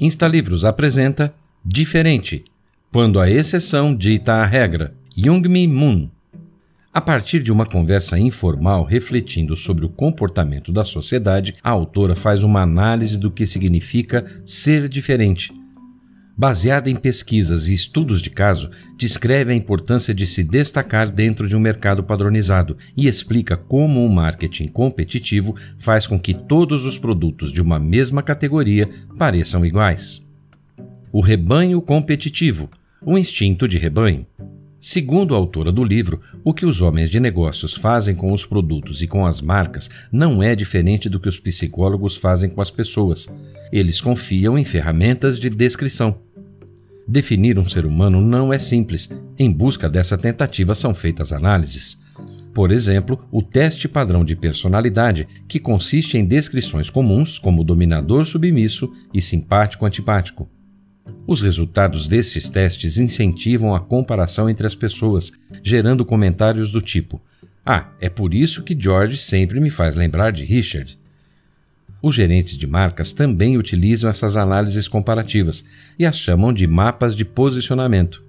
Instalivros apresenta Diferente, quando a exceção dita a regra. Youngmi Moon. A partir de uma conversa informal refletindo sobre o comportamento da sociedade, a autora faz uma análise do que significa ser diferente. Baseada em pesquisas e estudos de caso, descreve a importância de se destacar dentro de um mercado padronizado e explica como o um marketing competitivo faz com que todos os produtos de uma mesma categoria pareçam iguais. O rebanho competitivo, o instinto de rebanho. Segundo a autora do livro, o que os homens de negócios fazem com os produtos e com as marcas não é diferente do que os psicólogos fazem com as pessoas. Eles confiam em ferramentas de descrição. Definir um ser humano não é simples. Em busca dessa tentativa são feitas análises. Por exemplo, o teste padrão de personalidade, que consiste em descrições comuns como dominador submisso e simpático antipático. Os resultados desses testes incentivam a comparação entre as pessoas, gerando comentários do tipo: Ah, é por isso que George sempre me faz lembrar de Richard. Os gerentes de marcas também utilizam essas análises comparativas e as chamam de mapas de posicionamento.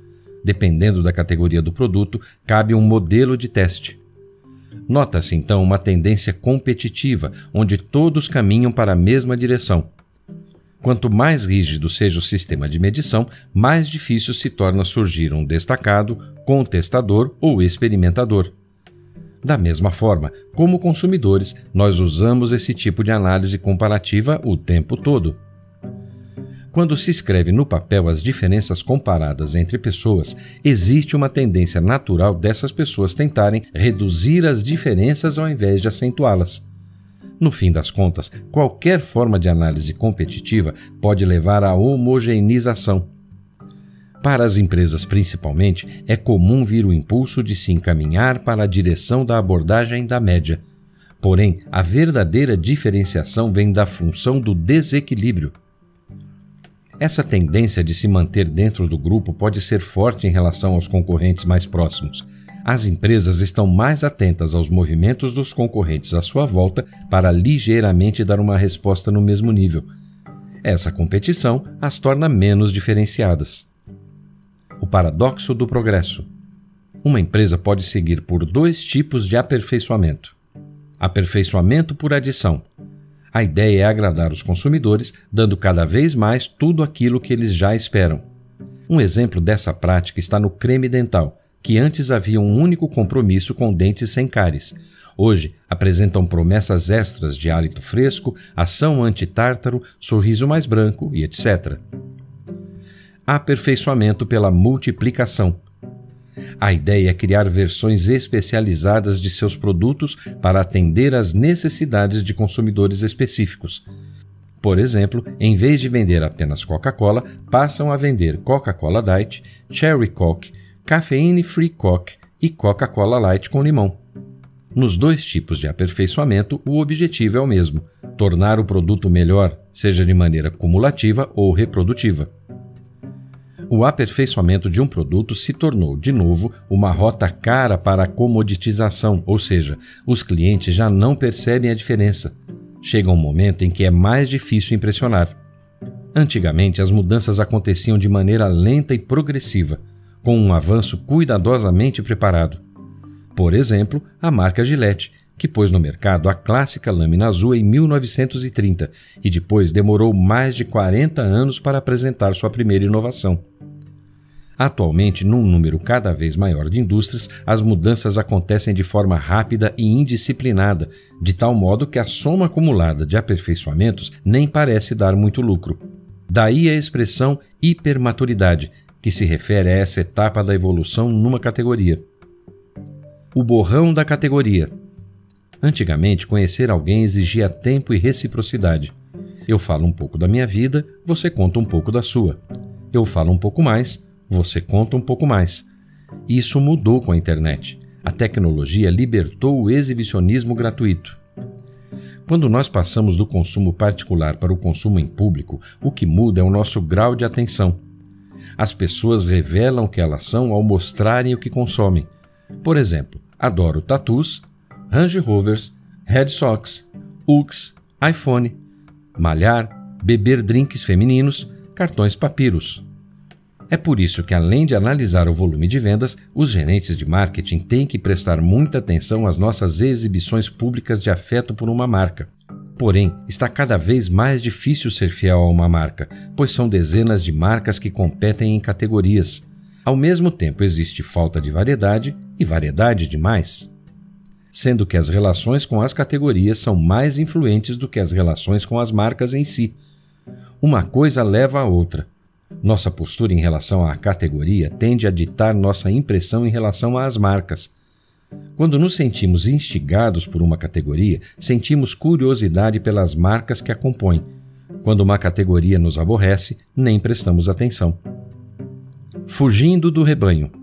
Dependendo da categoria do produto, cabe um modelo de teste. Nota-se então uma tendência competitiva, onde todos caminham para a mesma direção, Quanto mais rígido seja o sistema de medição, mais difícil se torna surgir um destacado, contestador ou experimentador. Da mesma forma, como consumidores, nós usamos esse tipo de análise comparativa o tempo todo. Quando se escreve no papel as diferenças comparadas entre pessoas, existe uma tendência natural dessas pessoas tentarem reduzir as diferenças ao invés de acentuá-las. No fim das contas, qualquer forma de análise competitiva pode levar à homogeneização. Para as empresas, principalmente, é comum vir o impulso de se encaminhar para a direção da abordagem da média. Porém, a verdadeira diferenciação vem da função do desequilíbrio. Essa tendência de se manter dentro do grupo pode ser forte em relação aos concorrentes mais próximos, as empresas estão mais atentas aos movimentos dos concorrentes à sua volta para ligeiramente dar uma resposta no mesmo nível. Essa competição as torna menos diferenciadas. O paradoxo do progresso. Uma empresa pode seguir por dois tipos de aperfeiçoamento: aperfeiçoamento por adição. A ideia é agradar os consumidores, dando cada vez mais tudo aquilo que eles já esperam. Um exemplo dessa prática está no creme dental que antes havia um único compromisso com dentes sem cáries. Hoje apresentam promessas extras de hálito fresco, ação anti-tártaro, sorriso mais branco e etc. Aperfeiçoamento pela multiplicação. A ideia é criar versões especializadas de seus produtos para atender às necessidades de consumidores específicos. Por exemplo, em vez de vender apenas Coca-Cola, passam a vender Coca-Cola Diet, Cherry Coke, Cafeine Free Coke e Coca-Cola Light com limão. Nos dois tipos de aperfeiçoamento, o objetivo é o mesmo: tornar o produto melhor, seja de maneira cumulativa ou reprodutiva. O aperfeiçoamento de um produto se tornou, de novo, uma rota cara para a comoditização, ou seja, os clientes já não percebem a diferença. Chega um momento em que é mais difícil impressionar. Antigamente, as mudanças aconteciam de maneira lenta e progressiva com um avanço cuidadosamente preparado. Por exemplo, a marca Gillette, que pôs no mercado a clássica lâmina azul em 1930 e depois demorou mais de 40 anos para apresentar sua primeira inovação. Atualmente, num número cada vez maior de indústrias, as mudanças acontecem de forma rápida e indisciplinada, de tal modo que a soma acumulada de aperfeiçoamentos nem parece dar muito lucro. Daí a expressão hipermaturidade, que se refere a essa etapa da evolução numa categoria. O borrão da categoria. Antigamente, conhecer alguém exigia tempo e reciprocidade. Eu falo um pouco da minha vida, você conta um pouco da sua. Eu falo um pouco mais, você conta um pouco mais. Isso mudou com a internet. A tecnologia libertou o exibicionismo gratuito. Quando nós passamos do consumo particular para o consumo em público, o que muda é o nosso grau de atenção. As pessoas revelam que elas são ao mostrarem o que consomem. Por exemplo, adoro tatus, Range Rovers, Red Sox, Ux, iPhone, malhar, beber drinks femininos, cartões papiros. É por isso que, além de analisar o volume de vendas, os gerentes de marketing têm que prestar muita atenção às nossas exibições públicas de afeto por uma marca. Porém, está cada vez mais difícil ser fiel a uma marca, pois são dezenas de marcas que competem em categorias. Ao mesmo tempo, existe falta de variedade e variedade demais sendo que as relações com as categorias são mais influentes do que as relações com as marcas em si. Uma coisa leva a outra. Nossa postura em relação à categoria tende a ditar nossa impressão em relação às marcas. Quando nos sentimos instigados por uma categoria, sentimos curiosidade pelas marcas que a compõem. Quando uma categoria nos aborrece, nem prestamos atenção. Fugindo do rebanho.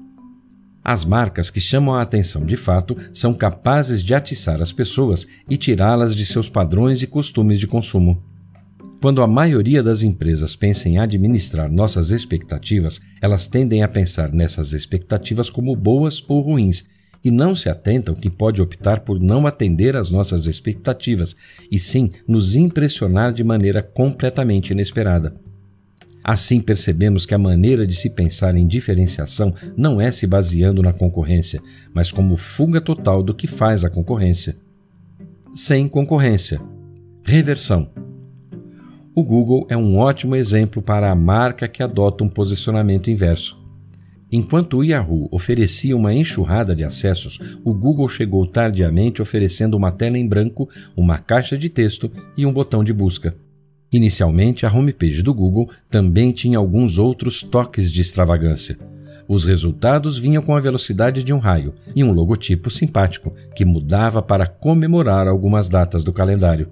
As marcas que chamam a atenção de fato são capazes de atiçar as pessoas e tirá-las de seus padrões e costumes de consumo. Quando a maioria das empresas pensa em administrar nossas expectativas, elas tendem a pensar nessas expectativas como boas ou ruins e não se atentam que pode optar por não atender às nossas expectativas e sim nos impressionar de maneira completamente inesperada. Assim percebemos que a maneira de se pensar em diferenciação não é se baseando na concorrência, mas como fuga total do que faz a concorrência. Sem concorrência. Reversão. O Google é um ótimo exemplo para a marca que adota um posicionamento inverso. Enquanto o Yahoo oferecia uma enxurrada de acessos, o Google chegou tardiamente oferecendo uma tela em branco, uma caixa de texto e um botão de busca. Inicialmente, a homepage do Google também tinha alguns outros toques de extravagância. Os resultados vinham com a velocidade de um raio e um logotipo simpático que mudava para comemorar algumas datas do calendário.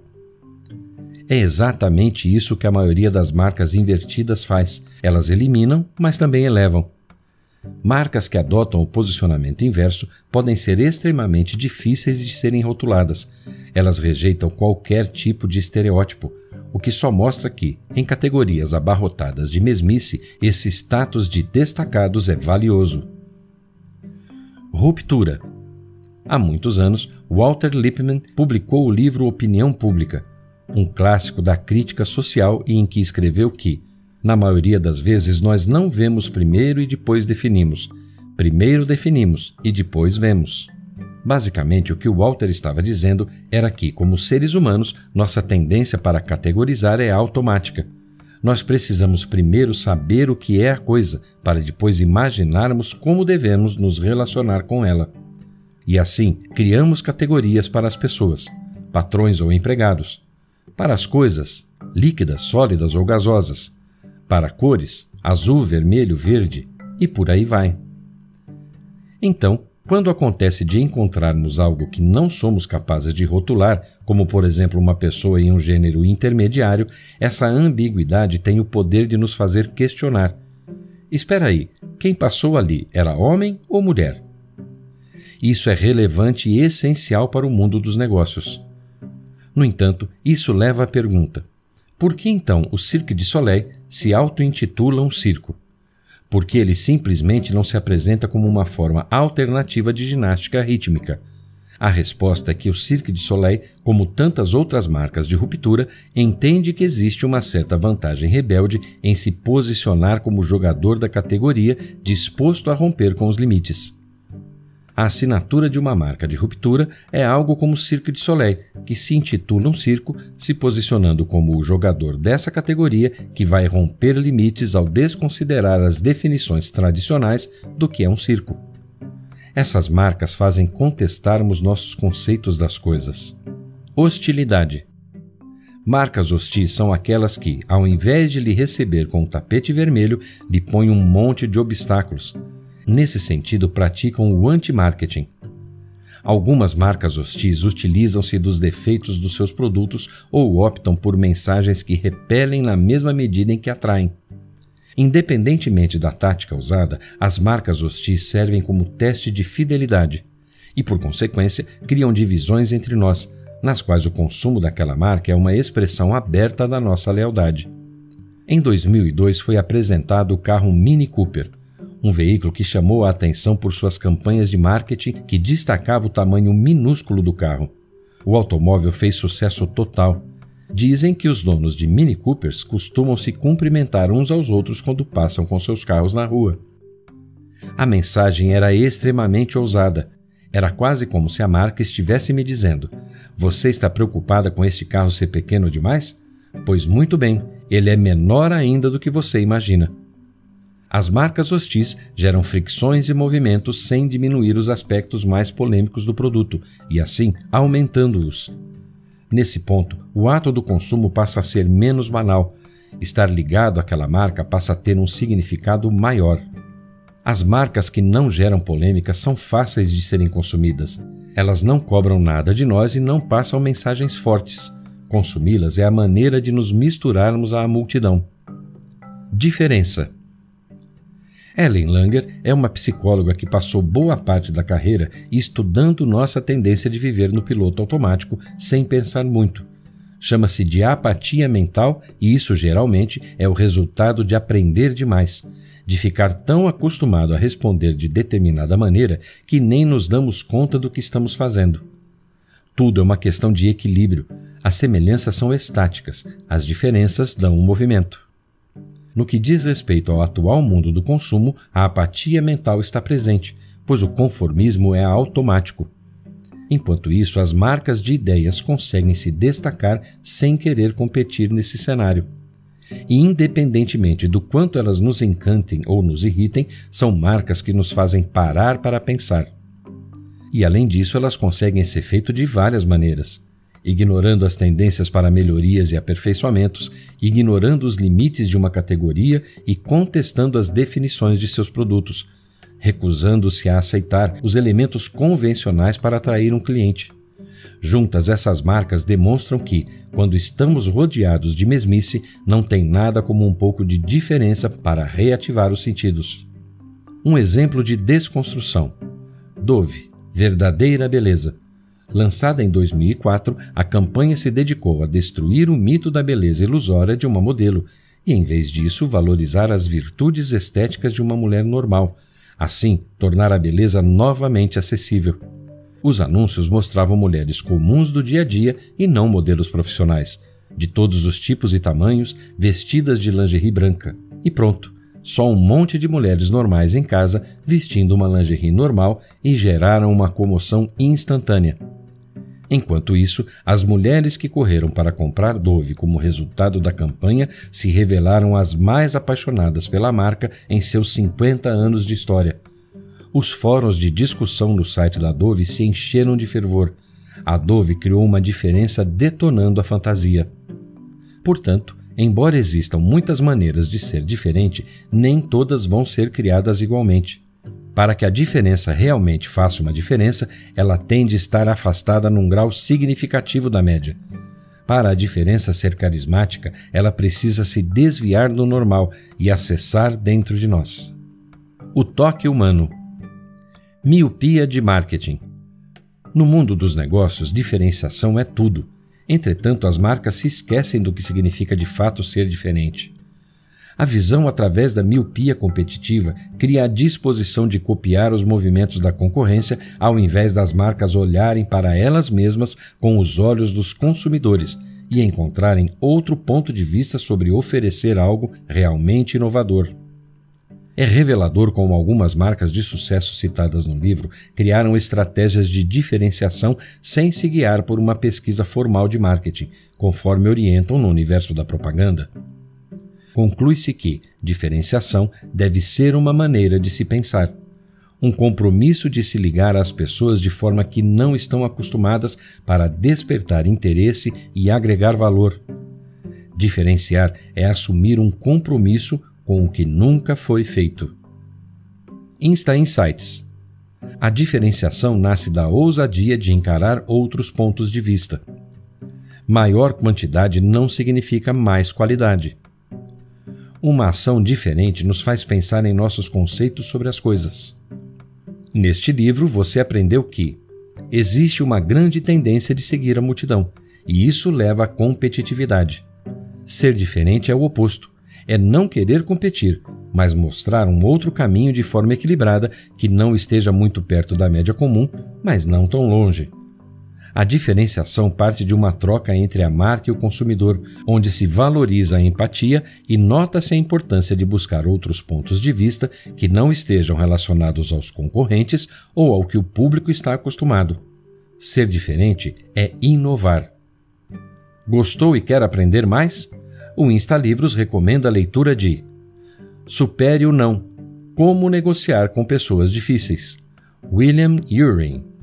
É exatamente isso que a maioria das marcas invertidas faz. Elas eliminam, mas também elevam. Marcas que adotam o posicionamento inverso podem ser extremamente difíceis de serem rotuladas. Elas rejeitam qualquer tipo de estereótipo, o que só mostra que, em categorias abarrotadas de mesmice, esse status de destacados é valioso. Ruptura. Há muitos anos, Walter Lippmann publicou o livro Opinião Pública, um clássico da crítica social e em que escreveu que, na maioria das vezes, nós não vemos primeiro e depois definimos. Primeiro definimos e depois vemos. Basicamente, o que o Walter estava dizendo era que, como seres humanos, nossa tendência para categorizar é automática. Nós precisamos primeiro saber o que é a coisa, para depois imaginarmos como devemos nos relacionar com ela. E assim, criamos categorias para as pessoas, patrões ou empregados. Para as coisas, líquidas, sólidas ou gasosas. Para cores, azul, vermelho, verde e por aí vai. Então, quando acontece de encontrarmos algo que não somos capazes de rotular, como por exemplo uma pessoa em um gênero intermediário, essa ambiguidade tem o poder de nos fazer questionar. Espera aí, quem passou ali era homem ou mulher? Isso é relevante e essencial para o mundo dos negócios. No entanto, isso leva à pergunta: por que então o Cirque du Soleil se auto-intitula um circo? Porque ele simplesmente não se apresenta como uma forma alternativa de ginástica rítmica. A resposta é que o Cirque du Soleil, como tantas outras marcas de ruptura, entende que existe uma certa vantagem rebelde em se posicionar como jogador da categoria disposto a romper com os limites. A assinatura de uma marca de ruptura é algo como o Cirque du Soleil, que se intitula um circo, se posicionando como o jogador dessa categoria que vai romper limites ao desconsiderar as definições tradicionais do que é um circo. Essas marcas fazem contestarmos nossos conceitos das coisas. Hostilidade. Marcas hostis são aquelas que, ao invés de lhe receber com um tapete vermelho, lhe põem um monte de obstáculos, nesse sentido, praticam o anti-marketing. Algumas marcas hostis utilizam-se dos defeitos dos seus produtos ou optam por mensagens que repelem na mesma medida em que atraem. Independentemente da tática usada, as marcas hostis servem como teste de fidelidade e, por consequência, criam divisões entre nós, nas quais o consumo daquela marca é uma expressão aberta da nossa lealdade. Em 2002 foi apresentado o carro Mini Cooper, um veículo que chamou a atenção por suas campanhas de marketing que destacava o tamanho minúsculo do carro. O automóvel fez sucesso total. Dizem que os donos de Mini Coopers costumam se cumprimentar uns aos outros quando passam com seus carros na rua. A mensagem era extremamente ousada. Era quase como se a marca estivesse me dizendo: Você está preocupada com este carro ser pequeno demais? Pois muito bem, ele é menor ainda do que você imagina. As marcas hostis geram fricções e movimentos sem diminuir os aspectos mais polêmicos do produto e, assim, aumentando-os. Nesse ponto, o ato do consumo passa a ser menos banal. Estar ligado àquela marca passa a ter um significado maior. As marcas que não geram polêmica são fáceis de serem consumidas. Elas não cobram nada de nós e não passam mensagens fortes. Consumi-las é a maneira de nos misturarmos à multidão. Diferença: Ellen Langer é uma psicóloga que passou boa parte da carreira estudando nossa tendência de viver no piloto automático sem pensar muito. Chama-se de apatia mental e isso geralmente é o resultado de aprender demais, de ficar tão acostumado a responder de determinada maneira que nem nos damos conta do que estamos fazendo. Tudo é uma questão de equilíbrio. As semelhanças são estáticas, as diferenças dão um movimento. No que diz respeito ao atual mundo do consumo, a apatia mental está presente, pois o conformismo é automático. Enquanto isso, as marcas de ideias conseguem se destacar sem querer competir nesse cenário. E, independentemente do quanto elas nos encantem ou nos irritem, são marcas que nos fazem parar para pensar. E, além disso, elas conseguem esse efeito de várias maneiras ignorando as tendências para melhorias e aperfeiçoamentos, ignorando os limites de uma categoria e contestando as definições de seus produtos, recusando-se a aceitar os elementos convencionais para atrair um cliente. Juntas, essas marcas demonstram que, quando estamos rodeados de mesmice, não tem nada como um pouco de diferença para reativar os sentidos. Um exemplo de desconstrução: Dove, verdadeira beleza Lançada em 2004, a campanha se dedicou a destruir o mito da beleza ilusória de uma modelo e, em vez disso, valorizar as virtudes estéticas de uma mulher normal, assim, tornar a beleza novamente acessível. Os anúncios mostravam mulheres comuns do dia a dia e não modelos profissionais, de todos os tipos e tamanhos, vestidas de lingerie branca. E pronto, só um monte de mulheres normais em casa vestindo uma lingerie normal e geraram uma comoção instantânea. Enquanto isso, as mulheres que correram para comprar Dove como resultado da campanha se revelaram as mais apaixonadas pela marca em seus 50 anos de história. Os fóruns de discussão no site da Dove se encheram de fervor. A Dove criou uma diferença detonando a fantasia. Portanto, embora existam muitas maneiras de ser diferente, nem todas vão ser criadas igualmente. Para que a diferença realmente faça uma diferença, ela tem de estar afastada num grau significativo da média. Para a diferença ser carismática, ela precisa se desviar do normal e acessar dentro de nós. O toque humano. Miopia de marketing. No mundo dos negócios, diferenciação é tudo. Entretanto, as marcas se esquecem do que significa de fato ser diferente. A visão através da miopia competitiva cria a disposição de copiar os movimentos da concorrência ao invés das marcas olharem para elas mesmas com os olhos dos consumidores e encontrarem outro ponto de vista sobre oferecer algo realmente inovador. É revelador como algumas marcas de sucesso citadas no livro criaram estratégias de diferenciação sem se guiar por uma pesquisa formal de marketing, conforme orientam no universo da propaganda conclui-se que diferenciação deve ser uma maneira de se pensar, um compromisso de se ligar às pessoas de forma que não estão acostumadas para despertar interesse e agregar valor. Diferenciar é assumir um compromisso com o que nunca foi feito. Insta Insights A diferenciação nasce da ousadia de encarar outros pontos de vista. Maior quantidade não significa mais qualidade. Uma ação diferente nos faz pensar em nossos conceitos sobre as coisas. Neste livro, você aprendeu que existe uma grande tendência de seguir a multidão, e isso leva à competitividade. Ser diferente é o oposto, é não querer competir, mas mostrar um outro caminho de forma equilibrada que não esteja muito perto da média comum, mas não tão longe. A diferenciação parte de uma troca entre a marca e o consumidor, onde se valoriza a empatia e nota-se a importância de buscar outros pontos de vista que não estejam relacionados aos concorrentes ou ao que o público está acostumado. Ser diferente é inovar. Gostou e quer aprender mais? O Insta Livros recomenda a leitura de Supere o Não Como Negociar com Pessoas Difíceis. William Uring